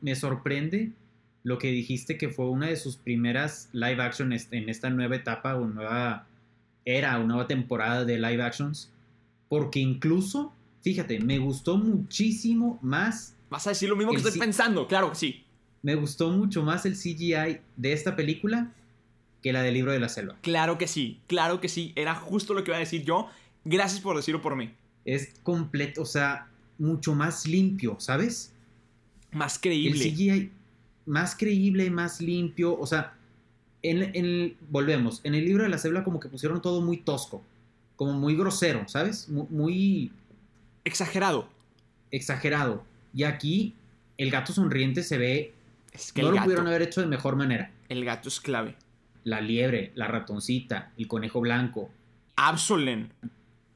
Me sorprende lo que dijiste que fue una de sus primeras live action en esta nueva etapa o nueva era o nueva temporada de live actions. Porque incluso, fíjate, me gustó muchísimo más. Vas a decir lo mismo que estoy pensando, claro que sí. Me gustó mucho más el CGI de esta película que la del libro de la selva. Claro que sí, claro que sí. Era justo lo que iba a decir yo. Gracias por decirlo por mí. Es completo, o sea, mucho más limpio, ¿sabes? Más creíble. El CGI más creíble, más limpio, o sea, en, en, volvemos, en el libro de la selva como que pusieron todo muy tosco, como muy grosero, ¿sabes? Muy... Exagerado. Exagerado. Y aquí el gato sonriente se ve... Es que no lo pudieron haber hecho de mejor manera. El gato es clave. La liebre, la ratoncita, el conejo blanco. Absolen.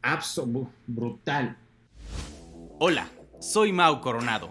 Absol brutal. Hola, soy Mau Coronado,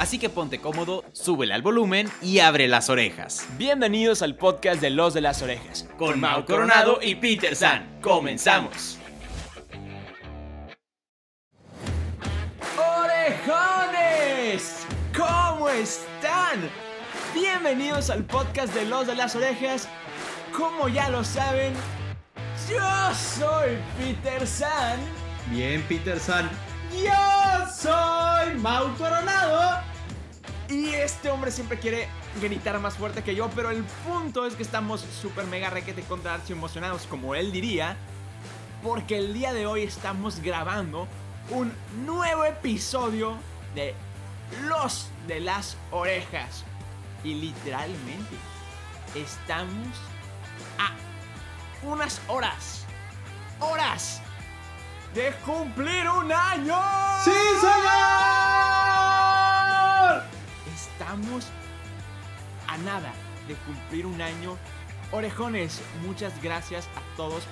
Así que ponte cómodo, súbele al volumen y abre las orejas. Bienvenidos al podcast de Los de las Orejas. Con Mau Coronado y Peter San. Comenzamos. ¡Orejones! ¿Cómo están? Bienvenidos al podcast de Los de las Orejas. Como ya lo saben, yo soy Peter San. Bien, Peter San. Yo soy Mau Coronado. Y este hombre siempre quiere gritar más fuerte que yo, pero el punto es que estamos súper mega requete contra archi emocionados, como él diría, porque el día de hoy estamos grabando un nuevo episodio de Los de las Orejas. Y literalmente estamos a unas horas, horas de cumplir un año. ¡Sí, señor! Nada de cumplir un año. Orejones, muchas gracias a todos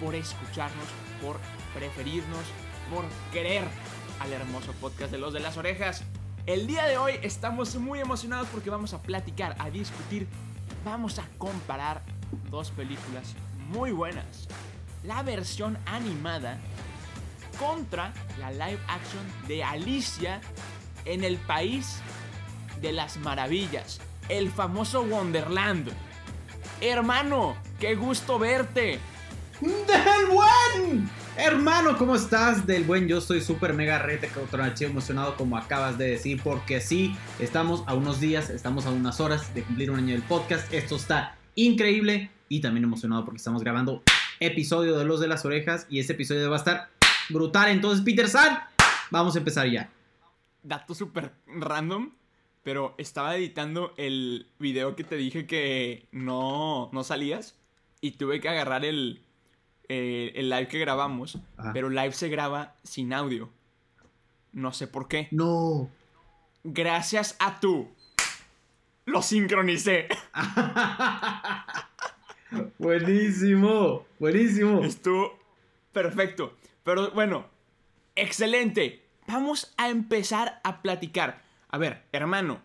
por escucharnos, por preferirnos, por querer al hermoso podcast de los de las orejas. El día de hoy estamos muy emocionados porque vamos a platicar, a discutir, vamos a comparar dos películas muy buenas. La versión animada contra la live action de Alicia en el país de las maravillas, el famoso Wonderland. Hermano, qué gusto verte. ¡Del buen! Hermano, ¿cómo estás? Del buen, yo estoy súper mega rete, emocionado como acabas de decir, porque sí, estamos a unos días, estamos a unas horas de cumplir un año del podcast. Esto está increíble y también emocionado porque estamos grabando episodio de Los de las Orejas y ese episodio va a estar brutal. Entonces, Peter San, vamos a empezar ya. Dato súper random, pero estaba editando el video que te dije que no, no salías y tuve que agarrar el, eh, el live que grabamos, pero live se graba sin audio. No sé por qué. No. Gracias a tú. Lo sincronicé. buenísimo, buenísimo. Estuvo perfecto. Pero bueno, excelente. Vamos a empezar a platicar. A ver, hermano,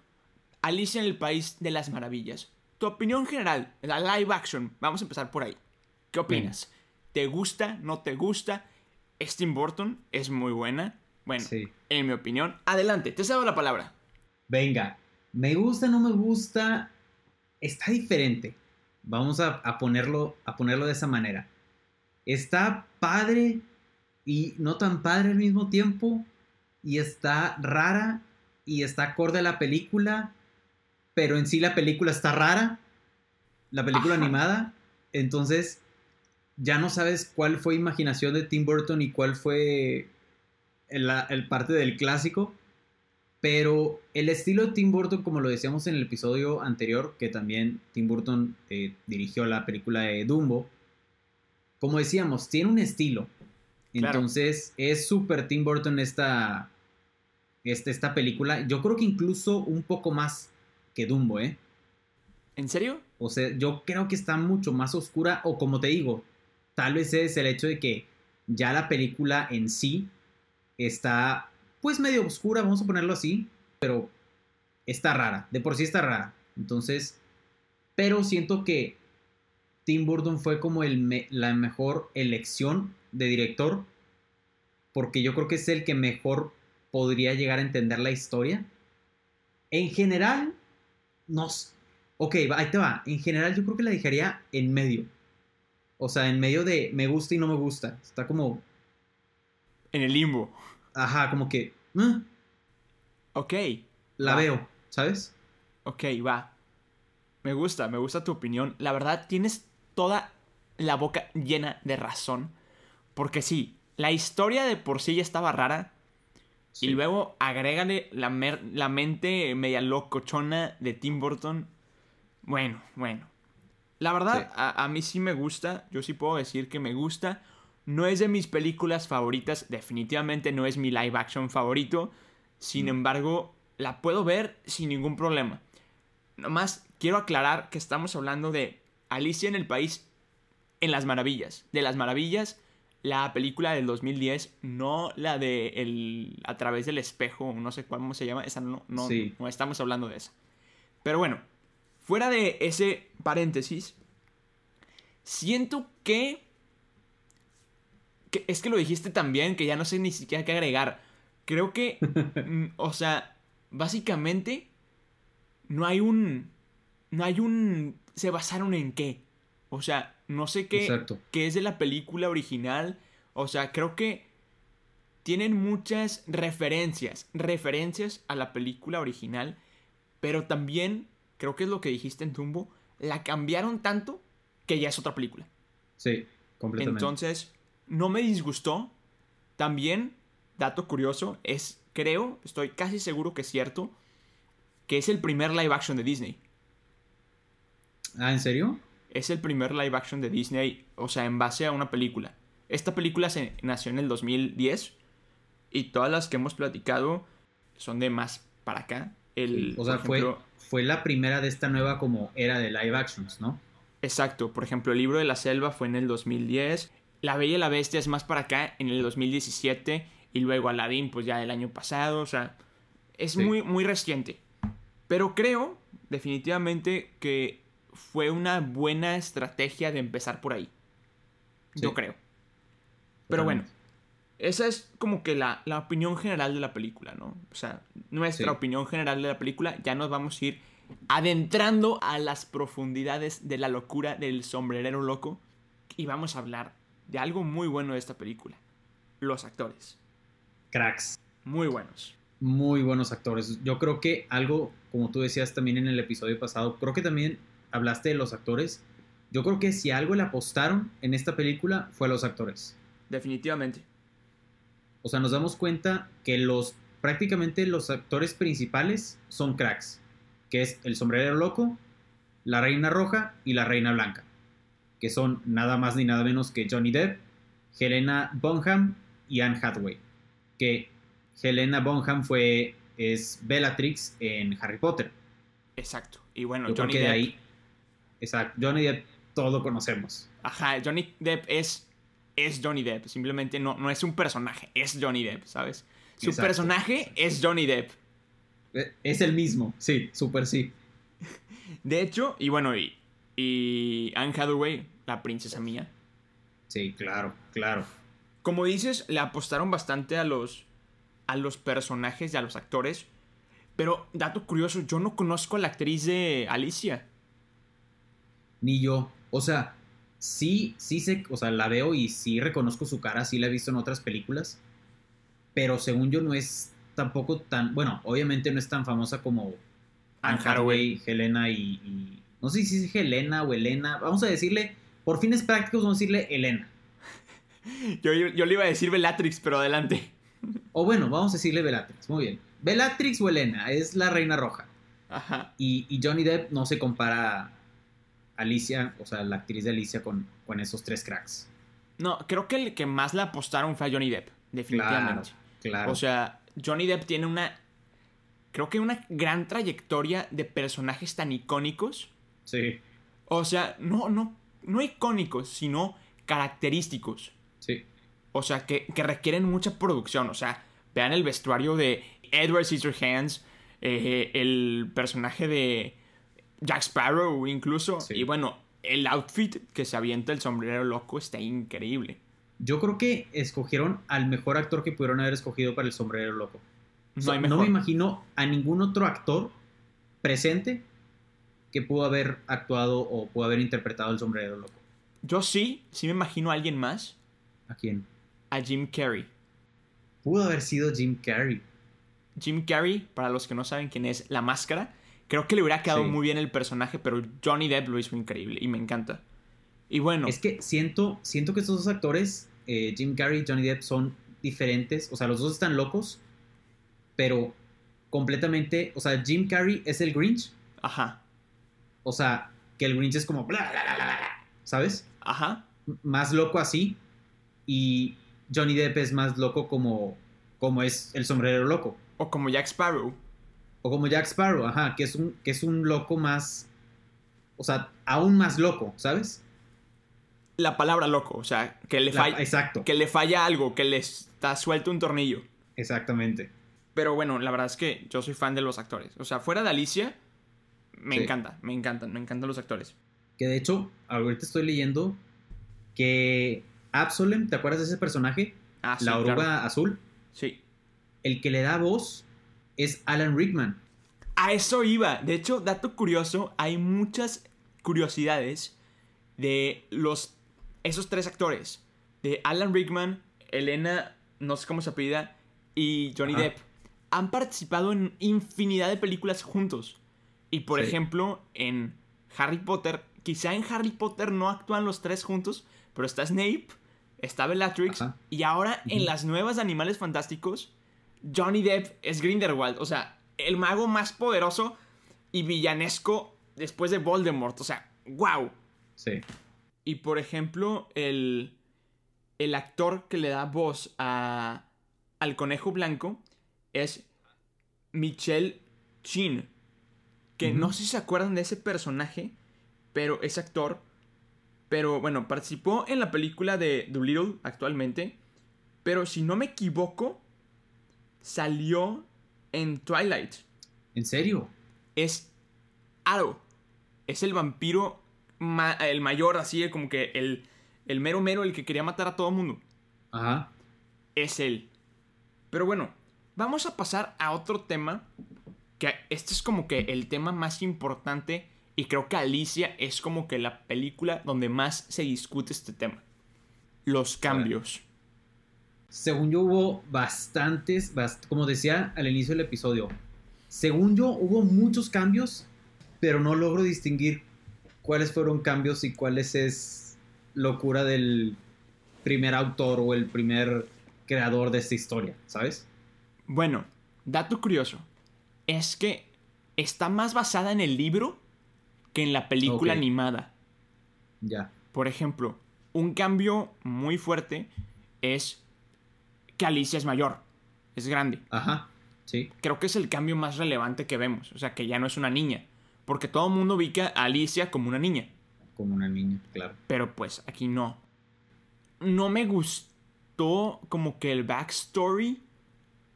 Alicia en el País de las Maravillas. Tu opinión general, la live action, vamos a empezar por ahí. ¿Qué opinas? ¿Te gusta? ¿No te gusta? Es Tim Burton, es muy buena. Bueno, en mi opinión, adelante, te cedo la palabra. Venga, me gusta, no me gusta, está diferente. Vamos a, a, ponerlo, a ponerlo de esa manera. Está padre, y no tan padre al mismo tiempo. Y está rara y está acorde a la película, pero en sí la película está rara, la película animada. Entonces ya no sabes cuál fue imaginación de Tim Burton y cuál fue el, el parte del clásico. Pero el estilo de Tim Burton, como lo decíamos en el episodio anterior, que también Tim Burton eh, dirigió la película de Dumbo, como decíamos, tiene un estilo. Entonces, es súper Tim Burton esta, este, esta película. Yo creo que incluso un poco más que Dumbo, ¿eh? ¿En serio? O sea, yo creo que está mucho más oscura, o como te digo, tal vez es el hecho de que ya la película en sí está pues medio oscura, vamos a ponerlo así, pero está rara, de por sí está rara. Entonces, pero siento que Tim Burton fue como el la mejor elección de director porque yo creo que es el que mejor podría llegar a entender la historia. En general, no. Ok, ahí te va. En general, yo creo que la dejaría en medio. O sea, en medio de me gusta y no me gusta. Está como. En el limbo. Ajá, como que. ¿eh? Ok. La veo, ¿sabes? Ok, va. Me gusta, me gusta tu opinión. La verdad, tienes toda la boca llena de razón. Porque sí, la historia de por sí ya estaba rara. Y luego agrégale la, la mente media locochona de Tim Burton. Bueno, bueno. La verdad, a, mí sí me gusta. Yo sí puedo decir que me gusta. No es de mis películas favoritas. Definitivamente no es mi live action favorito. Sin embargo, la puedo ver sin ningún problema. Nomás quiero aclarar que estamos hablando de Alicia en el País en las Maravillas. De las Maravillas, la película del 2010, no la de el, A través del espejo, no sé cómo se llama. Esa no, no, no estamos hablando de esa. Pero bueno, Fuera de ese paréntesis, siento que, Es que lo dijiste también, que ya no sé ni siquiera qué agregar. Creo que, o sea, básicamente, no hay un... No hay un... Se basaron en qué. O sea, no sé qué, qué es de la película original. O sea, creo que tienen muchas referencias, referencias a la película original, pero también creo que es lo que dijiste en Tumbo, la cambiaron tanto que ya es otra película. Sí, completamente. Entonces, no me disgustó. También, dato curioso, es, creo, estoy casi seguro que es cierto, que es el primer live action de Disney. Ah, ¿en serio? Es el primer live action de Disney, o sea, en base a una película. Esta película se nació en el 2010 y todas las que hemos platicado son de más para acá. El, o sea, fue, fue la primera de esta nueva como era de live actions, ¿no? Exacto, por ejemplo, el libro de la selva fue en el 2010, La Bella y la Bestia es más para acá en el 2017 y luego Aladdin pues ya el año pasado, o sea, es muy, muy reciente. Pero creo definitivamente que fue una buena estrategia de empezar por ahí. Yo creo. Pero bueno, esa es como que la, opinión general de la película, ¿no? O sea, nuestra opinión general de la película. Ya nos vamos a ir adentrando a las profundidades de la locura del sombrerero loco. Y vamos a hablar de algo muy bueno de esta película. Los actores. Cracks. Muy buenos. Muy buenos actores. Yo creo que algo, como tú decías también en el episodio pasado, creo que también hablaste de los actores. Yo creo que si algo le apostaron en esta película fue a los actores. Definitivamente. O sea, nos damos cuenta que los prácticamente los actores principales son cracks, que es el sombrerero loco, la reina roja y la reina blanca, que son nada más ni nada menos que Johnny Depp, Helena Bonham y Anne Hathaway, que Helena Bonham fue es Bellatrix en Harry Potter. Exacto. Y bueno, Johnny Depp. ahí, exacto. Johnny Depp todo conocemos. Ajá, Johnny Depp es es Johnny Depp. Simplemente no, no es un personaje, es Johnny Depp, ¿sabes? Su personaje es Johnny Depp. E, es el mismo, sí, súper sí. De hecho, y bueno, y, y Anne Hathaway, la princesa mía. Sí, claro, claro. Como dices, le apostaron bastante a los, a los personajes y a los actores. Pero, dato curioso, yo no conozco a la actriz de Alicia. Ni yo. O sea, sí, sí sé, o sea, la veo y sí reconozco su cara, sí la he visto en otras películas, pero según yo no es tampoco tan, bueno, obviamente no es tan famosa como Anne Hathaway, Helena y, no sé si es Helena o Elena, vamos a decirle, por fines prácticos vamos a decirle Elena. yo, yo, le iba a decir Bellatrix, pero adelante. O bueno, vamos a decirle Bellatrix, muy bien. Bellatrix o Elena, es la reina roja. Ajá. Y, y Johnny Depp no se compara Alicia, o sea, la actriz de Alicia con, con esos tres cracks. No, creo que el que más le apostaron fue a Johnny Depp, definitivamente. Claro, O sea, Johnny Depp tiene una. Creo que una gran trayectoria de personajes tan icónicos. Sí. O sea, no, no, no icónicos, sino característicos. Sí. O sea, que, que requieren mucha producción. O sea, vean el vestuario de Edward Scissorhands, eh, el personaje de Jack Sparrow incluso. Sí. Y bueno, el outfit que se avienta el sombrero loco está increíble. Yo creo que escogieron al mejor actor que pudieron haber escogido para el sombrero loco. O No sea, no me imagino a ningún otro actor presente que pudo haber actuado o pudo haber interpretado el sombrero loco. Yo sí, sí me imagino a alguien más. ¿A quién? A Jim Carrey. Pudo haber sido Jim Carrey. Jim Carrey, para los que no saben quién es, la máscara. Creo que le hubiera quedado Sí. muy bien el personaje, pero Johnny Depp lo hizo increíble y me encanta. Y bueno, Es que siento, siento que estos dos actores, eh, Jim Carrey y Johnny Depp, son diferentes. O sea, los dos están locos, pero completamente. O sea, Jim Carrey es el Grinch. ajá, O sea, que el Grinch es como. bla, bla, bla, bla, bla, ¿Sabes? ajá. M- Más loco así. Y Johnny Depp es más loco como, como es el sombrero loco. O como Jack Sparrow. O como Jack Sparrow, ajá, que es un, que es un loco más. O sea, aún más loco, ¿sabes? La palabra loco, o sea, que le, La- falla, exacto. que le falla algo, que le está suelto un tornillo. Exactamente. Pero bueno, la verdad es que yo soy fan de los actores. O sea, fuera de Alicia, me Sí. encanta, me encantan, me encantan los actores. Que de hecho, ahorita estoy leyendo que Absolem, ¿te acuerdas de ese personaje? Ah, sí, la oruga claro. azul. Sí. El que le da voz es Alan Rickman. A eso iba. De hecho, dato curioso, hay muchas curiosidades de los esos tres actores. De Alan Rickman, Elena, no sé cómo se apellida, y Johnny Ajá. Depp. Han participado en infinidad de películas juntos. Y por Sí. ejemplo, en Harry Potter, quizá en Harry Potter no actúan los tres juntos, pero está Snape, está Bellatrix, Ajá. y ahora en las nuevas Animales Fantásticos, Johnny Depp es Grindelwald. O sea, el mago más poderoso y villanesco después de Voldemort. O sea, wow. Sí. Y por ejemplo, el, el actor que le da voz a, al conejo blanco es Michelle Chin. Que no sé si se acuerdan de ese personaje, pero es actor. Pero bueno, participó en la película de Dolittle actualmente. Pero si no me equivoco, salió en Twilight. ¿En serio? Es Aro. Es el vampiro, ma- el mayor, así como que el, el mero mero, el que quería matar a todo el mundo. Ajá. Es él. Pero bueno, vamos a pasar a otro tema. Que este es como que el tema más importante. Y creo que Alicia es como que la película donde más se discute este tema. Los cambios. Según yo hubo bastantes, bast- como decía al inicio del episodio, según yo hubo muchos cambios, pero no logro distinguir cuáles fueron cambios y cuáles es locura del primer autor o el primer creador de esta historia, ¿sabes? Bueno, dato curioso. Es que está más basada en el libro que en la película animada. Ya. Por ejemplo, un cambio muy fuerte es que Alicia es mayor, es grande. Ajá. Sí. Creo que es el cambio más relevante que vemos, o sea, que ya no es una niña, porque todo el mundo ubica a Alicia como una niña, Como una niña, claro. pero pues aquí no. No me gustó como que el backstory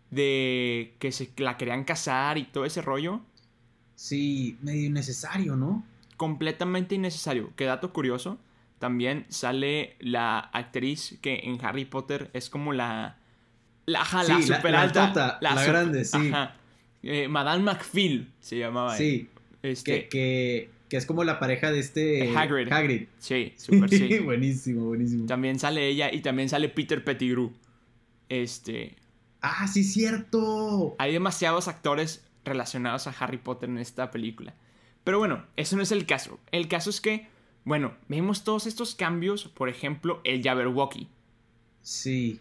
de que se la querían casar y todo ese rollo, Sí, medio innecesario, ¿no? completamente innecesario. Que dato curioso, también sale la actriz que en Harry Potter es como la. La, ajá, la Sí, la- super la alta. tota, la grande, sí. Ajá. Eh, Madame McPhil se llamaba. Sí. Este, Que, que, que es como la pareja de este... Hagrid. Hagrid. Sí, super sí. buenísimo, buenísimo. también sale ella y también sale Peter Pettigrew. Este. Ah, sí, cierto. Hay demasiados actores relacionados a Harry Potter en esta película. Pero bueno, eso no es el caso. El caso es que, bueno, vemos todos estos cambios. Por ejemplo, el Jabberwocky. Sí.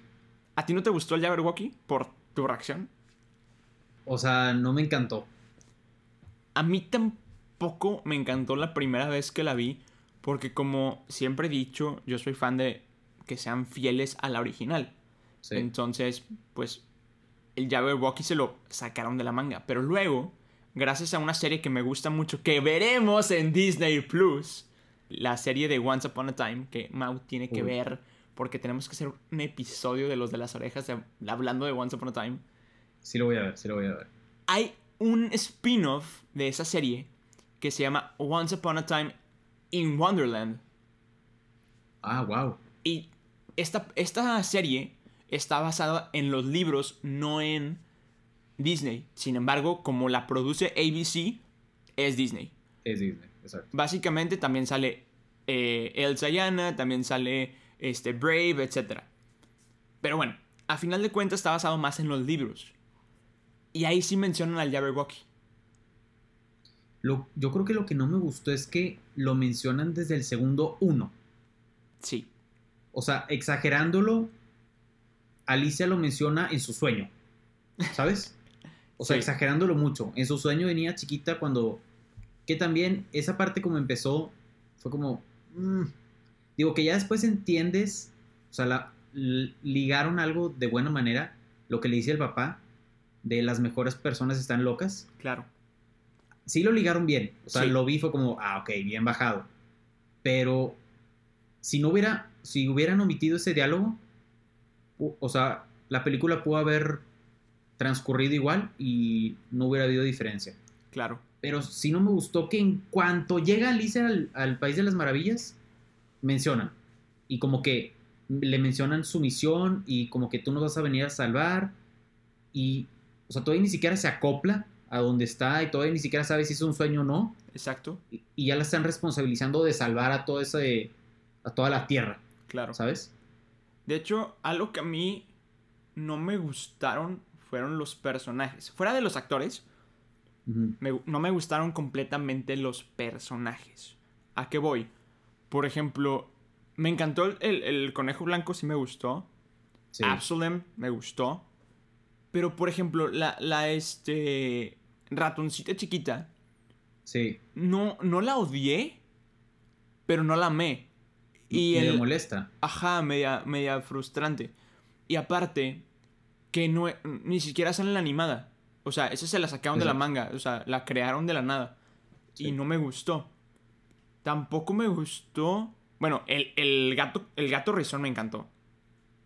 ¿A ti no te gustó el Jabberwocky por tu reacción? O sea, no me encantó. A mí tampoco me encantó la primera vez que la vi. Porque como siempre he dicho, yo soy fan de que sean fieles a la original. Sí. Entonces, pues el Jabberwocky se lo sacaron de la manga. Pero luego, gracias a una serie que me gusta mucho, que veremos en Disney Plus, la serie de Once Upon a Time que Mau tiene que Uy. ver porque tenemos que hacer un episodio de los de las orejas de- hablando de Once Upon a Time. Sí lo voy a ver, sí lo voy a ver. Hay un spin-off de esa serie que se llama Once Upon a Time in Wonderland. Ah, wow. Y esta, esta serie está basada en los libros, no en Disney. Sin embargo, como la produce ABC, es Disney. Es Disney, exacto. Básicamente también sale eh, Elsa y Anna, también sale este, Brave, etc. Pero bueno, a final de cuentas está basado más en los libros. Y ahí sí mencionan al Jabberwocky. Lo, yo creo que lo que no me gustó es que lo mencionan desde el segundo uno. Sí, O sea, exagerándolo, Alicia lo menciona en su sueño. ¿Sabes? O sea, Sí. exagerándolo mucho. En su sueño venía chiquita cuando... Que también esa parte como empezó fue como... mm, digo que ya después entiendes, o sea, la, ligaron algo de buena manera, lo que le dice el papá, de las mejores personas están locas. claro. sí lo ligaron bien. O sea, Sí. lo vi fue como, ah, ok, bien bajado. Pero si no hubiera, si hubieran omitido ese diálogo, o sea, la película pudo haber transcurrido igual y no hubiera habido diferencia. Claro. Pero sí no me gustó que en cuanto llega Alicia al, al País de las Maravillas, mencionan. Y como que le mencionan su misión y como que tú nos vas a venir a salvar. Y, o sea, todavía ni siquiera se acopla a donde está y todavía ni siquiera sabe si es un sueño o no. Exacto. Y, y ya la están responsabilizando de salvar a todo ese, a toda la Tierra, Claro. ¿sabes? De hecho, algo que a mí no me gustaron fueron los personajes. Fuera de los actores, me- no me gustaron completamente los personajes. ¿A qué voy? Por ejemplo, me encantó el, el- el conejo blanco, sí me gustó. Sí. Absalom me gustó. Pero, por ejemplo, la, la este, ratoncita chiquita, Sí. no, no la odié, pero no la amé. Y el, molesta. Ajá, media, media frustrante. Y aparte, que no, ni siquiera sale la animada. O sea, esa se la sacaron de la manga. O sea, la crearon de la nada. Sí. Y no me gustó. Tampoco me gustó. Bueno, el, el gato, el gato rizón me encantó.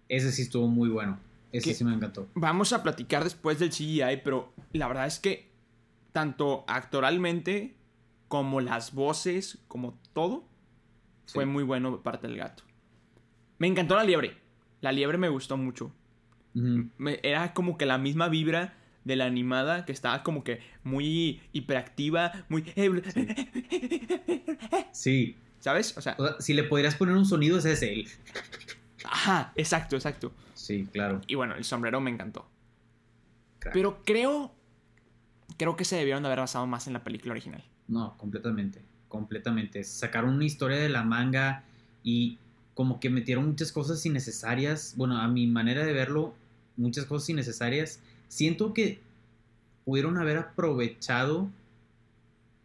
Ese sí estuvo muy bueno. Ese sí me encantó. Vamos a platicar después del CGI, pero la verdad es que tanto actoralmente como las voces, como todo, fue muy bueno de parte del gato. Me encantó la liebre. La liebre me gustó mucho. Me- era como que la misma vibra de la animada que estaba como que muy hiperactiva, muy... Sí. ¿Sabes? O sea, O sea, si le podrías poner un sonido, es ese. el- ajá, exacto, exacto. Sí, claro. Y bueno, el sombrero me encantó. Crack. Pero creo... Creo que se debieron de haber basado más en la película original. No, completamente. Completamente. Sacaron una historia de la manga y como que metieron muchas cosas innecesarias. Bueno, a mi manera de verlo, muchas cosas innecesarias. Siento que pudieron haber aprovechado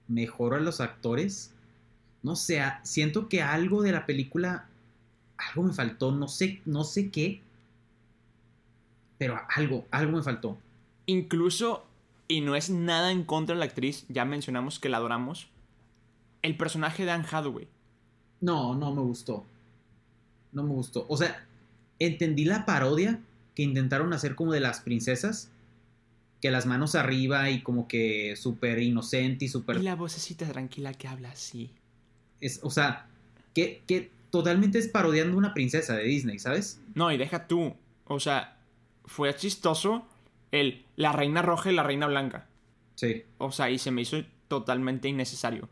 mejor a los actores. No sé, siento que algo de la película, algo me faltó. No sé, no sé qué, pero algo, algo me faltó. Incluso, y no es nada en contra de la actriz, ya mencionamos que la adoramos, el personaje de Anne Hathaway. No, no me gustó. No me gustó. O sea, entendí la parodia que intentaron hacer como de las princesas. Que las manos arriba y como que súper inocente y súper... Y la vocecita tranquila que habla así. es- O sea, que, que totalmente es parodiando una princesa de Disney, ¿sabes? No, y deja tú. O sea, fue chistoso el la reina roja y la reina blanca. Sí, O sea, y se me hizo totalmente innecesario.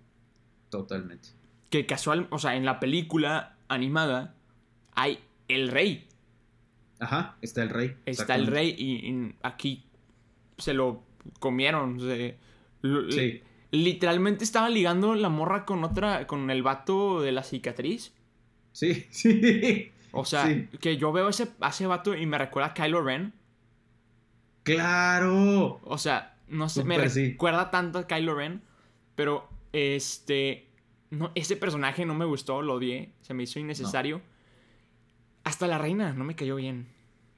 totalmente. Que casual, o sea, en la película animada hay el rey. Ajá, está el rey. Está el rey y, y aquí se lo comieron. Sí, Literalmente estaba ligando la morra con otra, con el vato de la cicatriz. sí, sí. O sea, Sí. que yo veo ese, a ese vato y me recuerda a Kylo Ren. ¡Claro! O sea, no sé, me sí. recuerda tanto a Kylo Ren. Pero, este. No, ese personaje no me gustó, lo odié. Se me hizo innecesario. Hasta la reina no me cayó bien.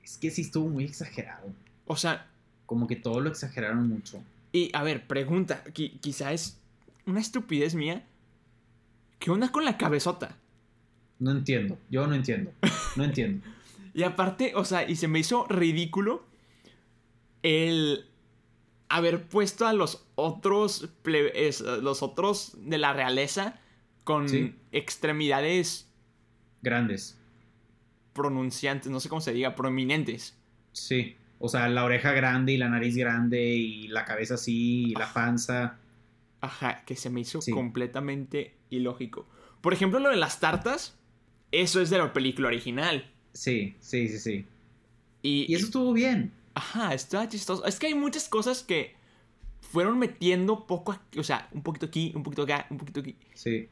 Es que sí estuvo muy exagerado. O sea, Como que todo lo exageraron mucho. y a ver, pregunta. qui- quizá es una estupidez mía. ¿qué onda con la cabezota? No entiendo, yo no entiendo, no entiendo. Y aparte, o sea, y se me hizo ridículo el haber puesto a los otros, plebes, los otros de la realeza con Sí. extremidades Grandes, pronunciantes, no sé cómo se diga, prominentes. sí. O sea, la oreja grande y la nariz grande y la cabeza así y la panza. Ajá, que se me hizo Sí. completamente ilógico. Por ejemplo, lo de las tartas, eso es de la película original. Sí, sí, sí, sí. Y, Y eso estuvo bien. Ajá, está chistoso. Es que hay muchas cosas que fueron metiendo poco, aquí, o sea, un poquito aquí, un poquito acá, un poquito aquí. Sí.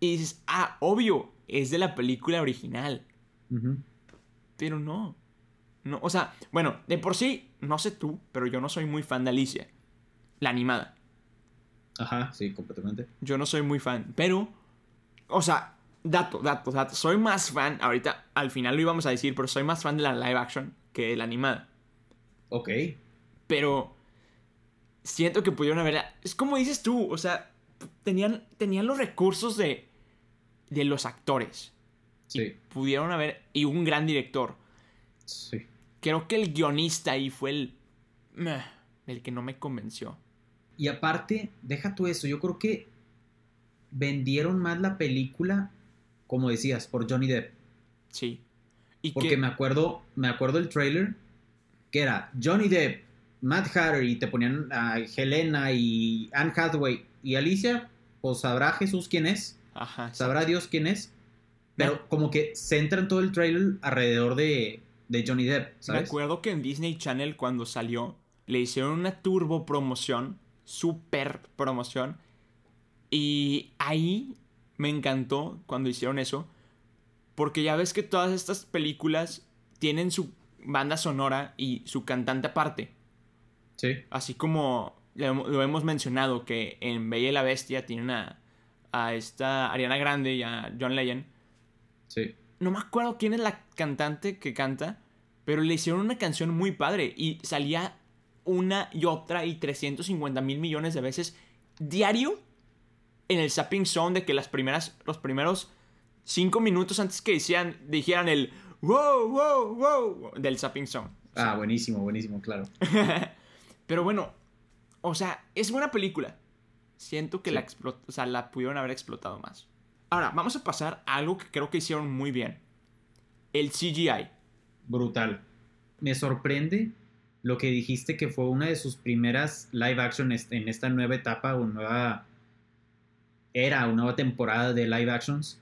Y dices, ah, obvio, es de la película original. Ujú. Pero no. No, o sea, bueno, de por sí, no sé tú, pero yo no soy muy fan de Alicia. La animada. Ajá, sí, completamente. Yo no soy muy fan. Pero, o sea, dato, dato, dato. Soy más fan, ahorita al final lo íbamos a decir, pero soy más fan de la live action que de la animada. Ok. Pero siento que pudieron haber. Es como dices tú, o sea, tenían, tenían los recursos de, de los actores. Sí, Pudieron haber. Y un gran director. sí. Creo que el guionista ahí fue el. el que no me convenció. Y aparte, deja tú eso, yo creo que vendieron más la película, como decías, por Johnny Depp. Sí. Y Porque que. me acuerdo, me acuerdo el trailer que era Johnny Depp, Matt Hatter y te ponían a Helena y Anne Hathaway y Alicia, pues sabrá Jesús quién es, Ajá. sabrá Dios quién es, pero como que centran todo el trailer alrededor de, de Johnny Depp, Me ¿sabes? acuerdo que en Disney Channel cuando salió le hicieron una turbo promoción, super promoción. Y ahí me encantó cuando hicieron eso. Porque ya ves que todas estas películas tienen su banda sonora y su cantante aparte. Sí, Así como lo, hemos mencionado que en Bella y la Bestia tienen a, a esta Ariana Grande y a John Legend sí, no me acuerdo quién es la cantante que canta, pero le hicieron una canción muy padre y salía una y otra y 350 mil millones de veces diario en el Zapping Zone de que las primeras, los primeros cinco minutos antes que decían, dijeran el wow, wow, wow del Zapping Zone. Ah, buenísimo, buenísimo, claro. Pero bueno, o sea, es buena película. Siento que Sí. la, explot- o sea, la pudieron haber explotado más. Ahora, vamos a pasar a algo que creo que hicieron muy bien. El CGI. Brutal. Me sorprende lo que dijiste que fue una de sus primeras live action en esta nueva etapa o nueva era o nueva temporada de live actions.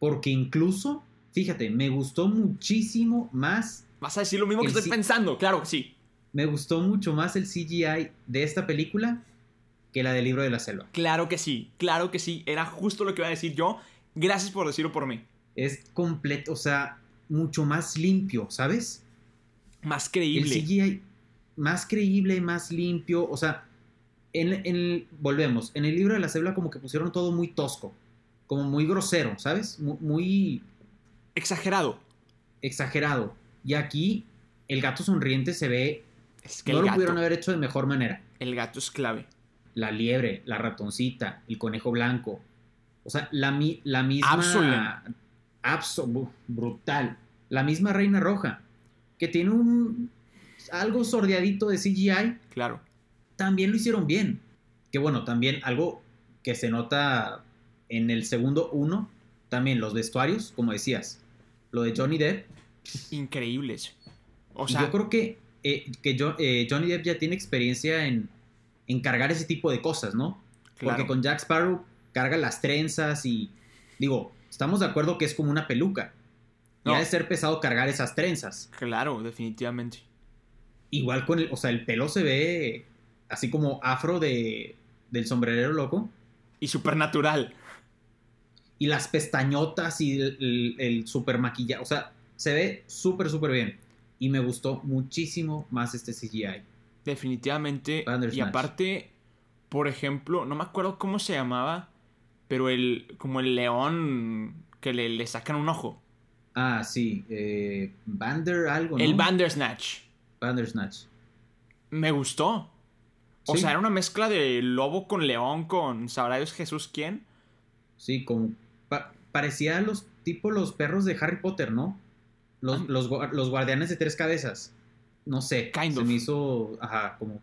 Porque incluso, fíjate, me gustó muchísimo más, ¿Vas a decir lo mismo que estoy pensando? Claro que sí. me gustó mucho más el CGI de esta película que la del libro de la selva. Claro que sí. Claro que sí. Era justo lo que iba a decir yo. Gracias por decirlo por mí. Es completo, o sea, mucho más limpio, ¿sabes? Más El creíble. CGI más creíble, más limpio. O sea, en, volvemos. En el libro de la selva, como que pusieron todo muy tosco, como muy grosero, ¿sabes? Mu- Muy, Exagerado. exagerado. Y aquí, el gato sonriente se ve. Es que no lo gato, pudieron haber hecho de mejor manera. el gato es clave. La liebre, la ratoncita, el conejo blanco. O sea, la, la misma. Absolem. Abso- brutal. La misma reina roja. Que tiene un. Algo sordeadito de CGI. Claro. también lo hicieron bien. Que bueno, también algo que se nota en el segundo uno, también los vestuarios, como decías, lo de Johnny Depp. Increíbles. O sea, yo creo que, eh, que eh, Johnny Depp ya tiene experiencia en, en cargar ese tipo de cosas, ¿no? claro. Porque con Jack Sparrow carga las trenzas y digo, estamos de acuerdo que es como una peluca. Y No. ha de ser pesado cargar esas trenzas. Claro, definitivamente. Igual con el, o sea, el pelo se ve así como afro de, del sombrerero loco. Y supernatural. y las pestañotas y el, el, el super maquillaje. O sea, se ve súper, súper bien. Y me gustó muchísimo más este CGI. Definitivamente. Bandersnatch. Y aparte, por ejemplo, no me acuerdo cómo se llamaba, pero el como el león que le, le sacan un ojo. Ah, sí. Eh, Bander algo, ¿no? El Bandersnatch. Bandersnatch. Me gustó. O Sí. sea, era una mezcla de lobo con león, con sabrá Dios Jesús quién. Sí, pa- parecía los tipo los perros de Harry Potter, ¿no? Los, Ah. los, los guardianes de tres cabezas. No sé, Kind se of. me hizo, ajá, como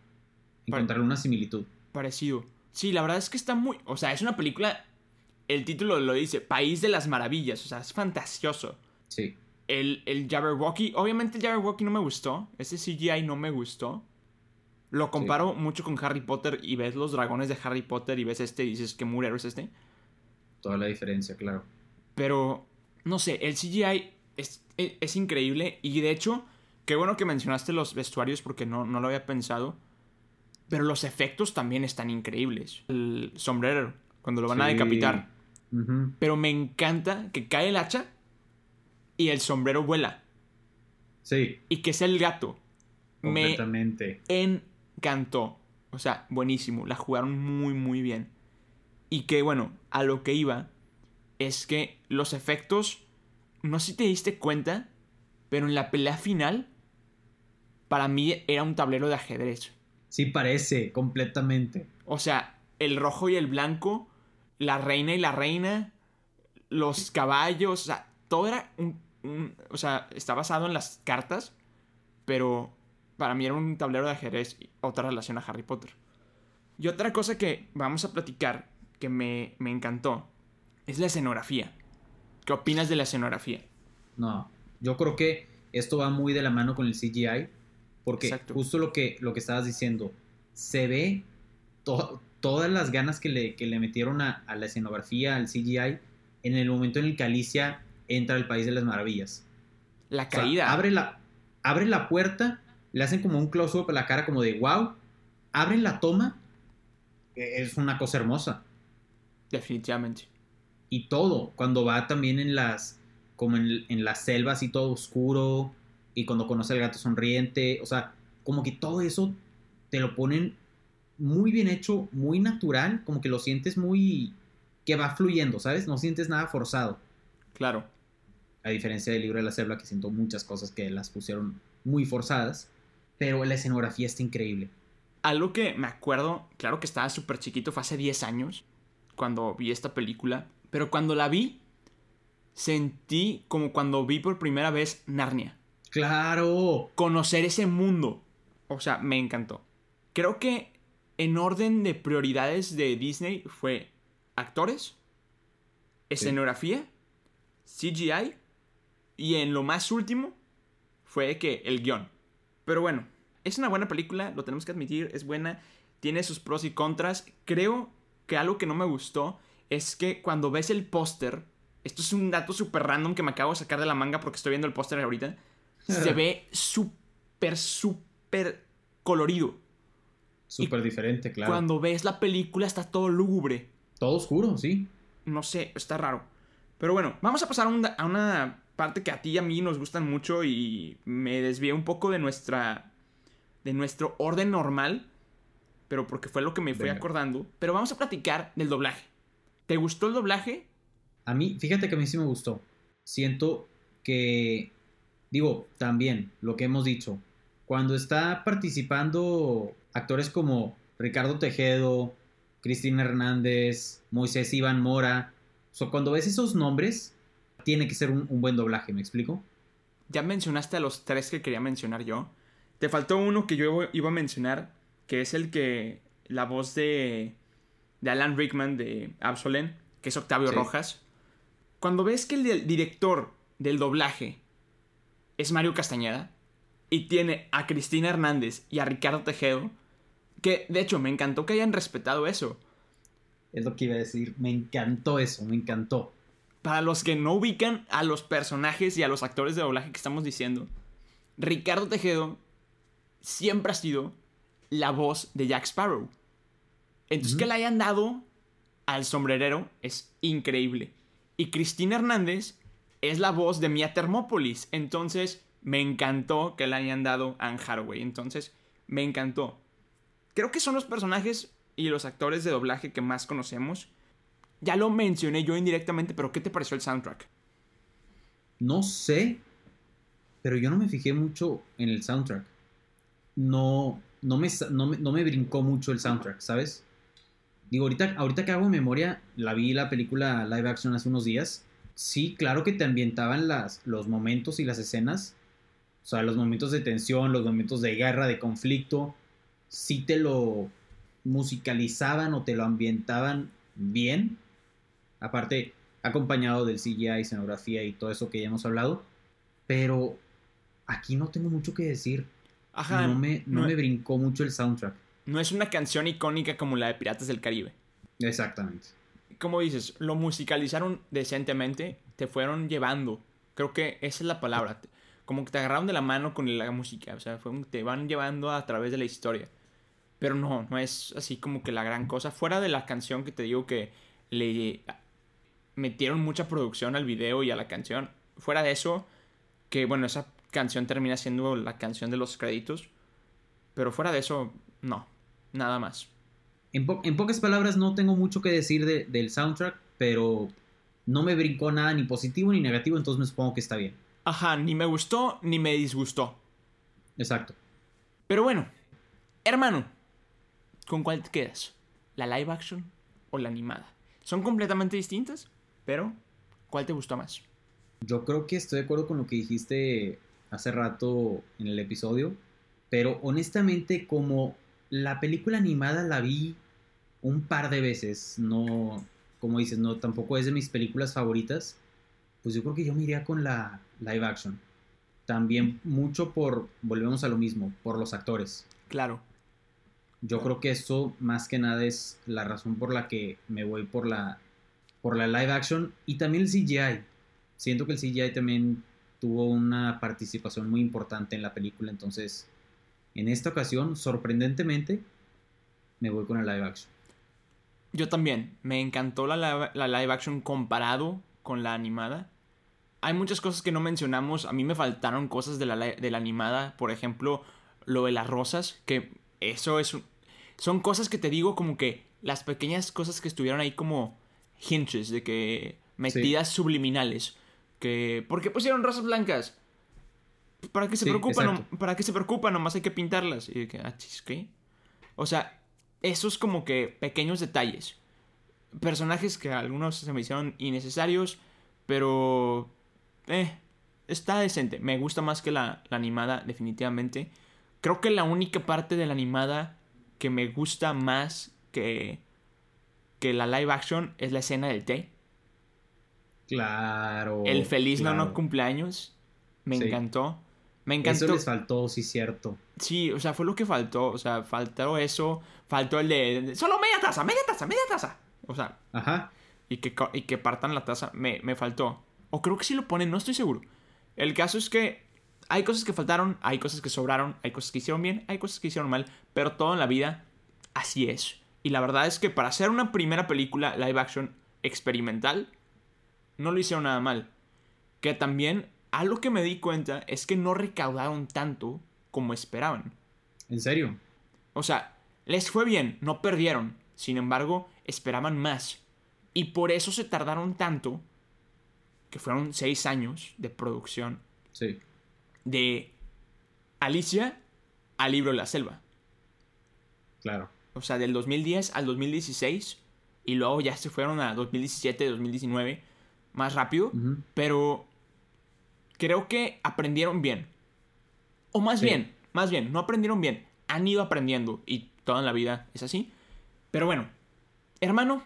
encontrarle una similitud. Parecido. Sí, la verdad es que está muy... O sea, es una película... El título lo dice, País de las Maravillas. O sea, es fantasioso. Sí, El, el Jabberwocky... Obviamente el Jabberwocky no me gustó. Ese CGI no me gustó. Lo comparo mucho con Harry Potter y ves los dragones de Harry Potter y ves este y dices que murero es este. toda la diferencia, claro. Pero, no sé, el CGI es, es, es increíble. Y de hecho, qué bueno que mencionaste los vestuarios porque no, no lo había pensado. Pero los efectos también están increíbles. El sombrero, cuando lo van a decapitar. Pero me encanta que cae el hacha y el sombrero vuela. Sí, Y que es el gato. Me completamente. encantó. O sea, buenísimo. La jugaron muy, muy bien. Y que, bueno, a lo que iba es que los efectos, no sé si te diste cuenta, pero en la pelea final, para mí era un tablero de ajedrez. Sí parece, completamente. O sea, el rojo y el blanco, la reina y la reina, los caballos, o sea, todo era un, un- O sea, está basado en las cartas, pero para mí era un tablero de ajedrez y otra relación a Harry Potter. Y otra cosa que vamos a platicar que me, me encantó es la escenografía. ¿Qué opinas de la escenografía? No, yo creo que esto va muy de la mano con el CGI, porque Exacto. justo lo que, lo que estabas diciendo, se ve to- todas las ganas que le, que le metieron a, a la escenografía, al CGI, en el momento en el que Alicia entra al País de las Maravillas. La O sea, caída. abre, la, abre la puerta, le hacen como un close-up a la cara como de wow, abren la toma, e- es una cosa hermosa. Definitivamente. y todo. Cuando va también en las, como en, en las selvas y todo oscuro, y cuando conoce al gato sonriente, o sea, como que todo eso te lo ponen muy bien hecho, muy natural, como que lo sientes muy, que va fluyendo, ¿sabes? No sientes nada forzado. Claro. A diferencia del libro de la selva, que siento muchas cosas que las pusieron muy forzadas, pero la escenografía está increíble. Algo que me acuerdo, claro que estaba súper chiquito, fue hace 10 años, cuando vi esta película, pero cuando la vi, sentí como cuando vi por primera vez Narnia. ¡Claro! Conocer ese mundo. O sea, me encantó. Creo que en orden de prioridades de Disney fue actores, escenografía, CGI y en lo más último fue que el guion. Pero bueno, es una buena película, lo tenemos que admitir, es buena, tiene sus pros y contras. Creo que algo que no me gustó es que cuando ves el póster, esto es un dato súper random que me acabo de sacar de la manga porque estoy viendo el póster ahorita, se ve súper, súper colorido. Súper diferente, claro. Cuando ves la película está todo lúgubre. Todo oscuro, sí. No sé, está raro. Pero bueno, vamos a pasar a, un- a una parte que a ti y a mí nos gustan mucho y me desvié un poco de nuestra. de nuestro orden normal. Pero porque fue lo que me fui Venga. acordando. Pero vamos a platicar del doblaje. ¿Te gustó el doblaje? A mí, fíjate que a mí sí me gustó. Siento que, digo, también lo que hemos dicho, cuando está participando actores como Ricardo Tejedo, Cristina Hernández, Moisés Iván Mora, o sea, cuando ves esos nombres, tiene que ser un, un buen doblaje, ¿me explico? Ya mencionaste a los tres que quería mencionar yo. Te faltó uno que yo iba a mencionar, que es el que. la voz de. de Alan Rickman de Absolen, que es Octavio Sí. Rojas. Cuando ves que el director del doblaje es Mario Castañeda y tiene a Cristina Hernández y a Ricardo Tejedo, que de hecho me encantó que hayan respetado eso. Es lo que iba a decir. Me encantó eso, me encantó. Para los que no ubican a los personajes y a los actores de doblaje que estamos diciendo, Ricardo Tejedo siempre ha sido la voz de Jack Sparrow. Entonces que le hayan dado al sombrerero es increíble. Y Cristina Hernández es la voz de Mia Thermopolis. Entonces me encantó que le hayan dado a Anne Hathaway. Entonces me encantó. Creo que son los personajes y los actores de doblaje que más conocemos. Ya lo mencioné yo indirectamente, pero ¿qué te pareció el soundtrack? No sé, pero yo no me fijé mucho en el soundtrack. No, no me, no me, no me brincó mucho el soundtrack, ¿sabes? Digo, ahorita, ahorita que hago memoria, la vi la película live action hace unos días. Sí, claro que te ambientaban las, los momentos y las escenas. O sea, los momentos de tensión, los momentos de guerra, de conflicto. Sí te lo musicalizaban o te lo ambientaban bien. Aparte, acompañado del CGI, escenografía y todo eso que ya hemos hablado. Pero aquí no tengo mucho que decir. Ajá. no me, no no- me brincó mucho el soundtrack. No es una canción icónica como la de Piratas del Caribe. Exactamente. Como dices, lo musicalizaron decentemente, te fueron llevando. Creo que esa es la palabra. Como que te agarraron de la mano con la música. O sea, fue un- te van llevando a través de la historia. Pero no, no es así como que la gran cosa. Fuera de la canción que te digo que le metieron mucha producción al video y a la canción. Fuera de eso, que bueno, esa canción termina siendo la canción de los créditos. Pero fuera de eso, no, nada más. En, po- en pocas palabras, no tengo mucho que decir de- del soundtrack, pero no me brincó nada ni positivo ni negativo, entonces me supongo que está bien. Ajá, ni me gustó ni me disgustó. Exacto. Pero bueno, hermano, ¿con cuál te quedas? ¿La live action o la animada? Son completamente distintas, pero ¿cuál te gustó más? Yo creo que estoy de acuerdo con lo que dijiste hace rato en el episodio, pero honestamente como la película animada la vi un par de veces, no, como dices, no, tampoco es de mis películas favoritas, pues yo creo que yo me iría con la live action. También mucho por, volvemos a lo mismo, por los actores. Claro, Yo creo que eso más que nada es la razón por la que me voy por la, por la live action y también el CGI. Siento que el CGI también tuvo una participación muy importante en la película, entonces en esta ocasión, sorprendentemente, me voy con el live action. Yo también. Me encantó la, la live action comparado con la animada. Hay muchas cosas que no mencionamos. A mí me faltaron cosas de la, de la animada. Por ejemplo, lo de las rosas. Que eso es... un- Son cosas que te digo como que las pequeñas cosas que estuvieron ahí como hinges. De que... Metidas subliminales. Que... ¿Por qué pusieron rosas blancas? ¿Para qué se Sí, preocupan? ¿Para qué se preocupan? Nomás hay que pintarlas. Y de que, ah, chis, ¿qué? O sea, esos como que pequeños detalles. Personajes que algunos se me hicieron innecesarios, pero... Eh, está decente. Me gusta más que la, la animada, definitivamente. Creo que la única parte de la animada que me gusta más que, que la live action es la escena del té. Claro. El feliz no no cumpleaños. Me Sí. encantó. Me encantó. Eso les faltó, sí, cierto. Sí, o sea, fue lo que faltó. O sea, faltó eso. Faltó el de. Solo media taza, media taza, media taza. O sea, Ajá. y que, y que partan la taza. Me, me faltó. O creo que sí lo ponen, no estoy seguro. El caso es que hay cosas que faltaron, hay cosas que sobraron, hay cosas que hicieron bien, hay cosas que hicieron mal. Pero todo en la vida, así es. Y la verdad es que para hacer una primera película live action experimental, no lo hicieron nada mal. Que también, algo que me di cuenta es que no recaudaron tanto como esperaban. ¿En serio? O sea, les fue bien, no perdieron. Sin embargo, esperaban más. Y por eso se tardaron tanto, que fueron seis años de producción, Sí. de Alicia al libro de la selva. Claro. O sea, del 2010 al 2016. Y luego ya se fueron a 2017, 2019. Más rápido. Pero creo que aprendieron bien. O más Sí. bien, más bien, no aprendieron bien. Han ido aprendiendo y toda la vida es así. Pero bueno, hermano,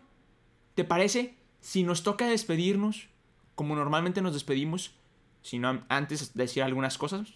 ¿te parece si nos toca despedirnos como normalmente nos despedimos? Si no, antes decir algunas cosas.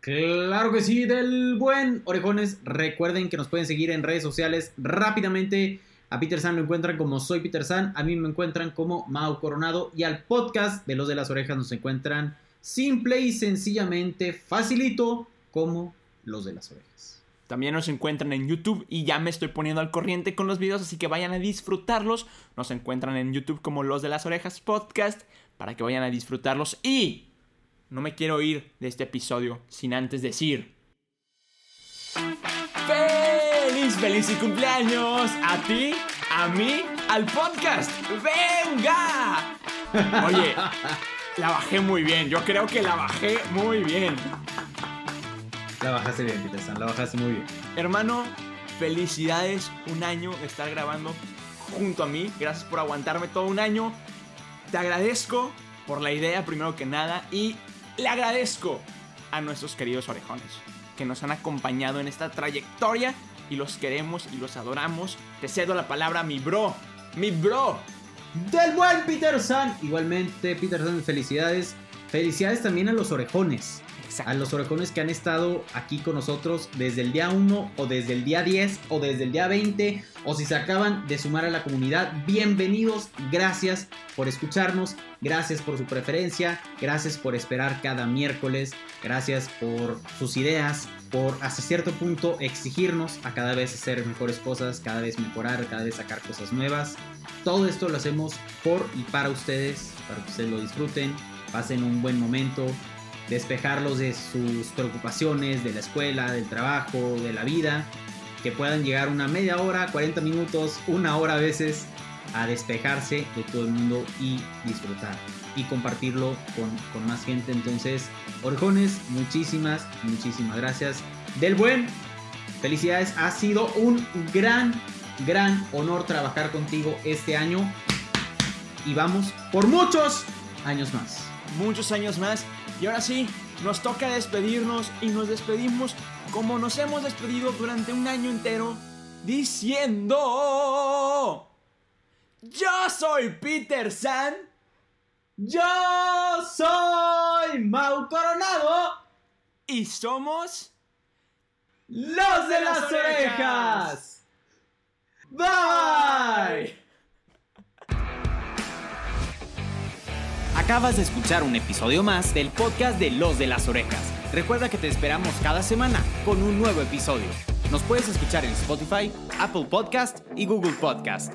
Claro que sí, del buen Orejones. Recuerden que nos pueden seguir en redes sociales rápidamente. A Peter San lo encuentran como Soy Peter San. A mí me encuentran como Mau Coronado. Y al podcast de Los de las Orejas nos encuentran simple y sencillamente, facilito, como Los de las Orejas. También nos encuentran en YouTube y ya me estoy poniendo al corriente con los videos, así que vayan a disfrutarlos. Nos encuentran en YouTube como Los de las Orejas Podcast para que vayan a disfrutarlos. Y no me quiero ir de este episodio sin antes decir... ¡Feliz, feliz y cumpleaños! A ti, a mí, al podcast. ¡Venga! Oye, la bajé muy bien. Yo creo que la bajé muy bien. La bajaste bien, Peter San, la bajaste muy bien. Hermano, felicidades, un año de estar grabando junto a mí. Gracias por aguantarme todo un año. Te agradezco por la idea, primero que nada, y le agradezco a nuestros queridos orejones que nos han acompañado en esta trayectoria y los queremos y los adoramos. Te cedo la palabra, mi bro, mi bro. Del buen Peter San. Igualmente, Peter San, felicidades. Felicidades también a los orejones. A los orejones que han estado aquí con nosotros desde el día 1 o desde el día 10 o desde el día 20 o si se acaban de sumar a la comunidad, bienvenidos, gracias por escucharnos, gracias por su preferencia, gracias por esperar cada miércoles, gracias por sus ideas, por hasta cierto punto exigirnos a cada vez hacer mejores cosas, cada vez mejorar, cada vez sacar cosas nuevas. Todo esto lo hacemos por y para ustedes, para que ustedes lo disfruten, pasen un buen momento, despejarlos de sus preocupaciones, de la escuela, del trabajo, de la vida, que puedan llegar una media hora, 40 minutos, una hora a veces a despejarse de todo el mundo y disfrutar y compartirlo con, con más gente. Entonces, Orejones, muchísimas, muchísimas gracias. Del buen, felicidades, ha sido un gran, gran honor trabajar contigo este año y vamos por muchos años más. Muchos años más y ahora sí, nos toca despedirnos y nos despedimos como nos hemos despedido durante un año entero diciendo... Yo soy Peter San. Yo soy Mau Coronado. Y somos... Los de las orejas. Bye. Acabas de escuchar un episodio más del podcast de Los de las Orejas. Recuerda que te esperamos cada semana con un nuevo episodio. Nos puedes escuchar en Spotify, Apple Podcast y Google Podcast.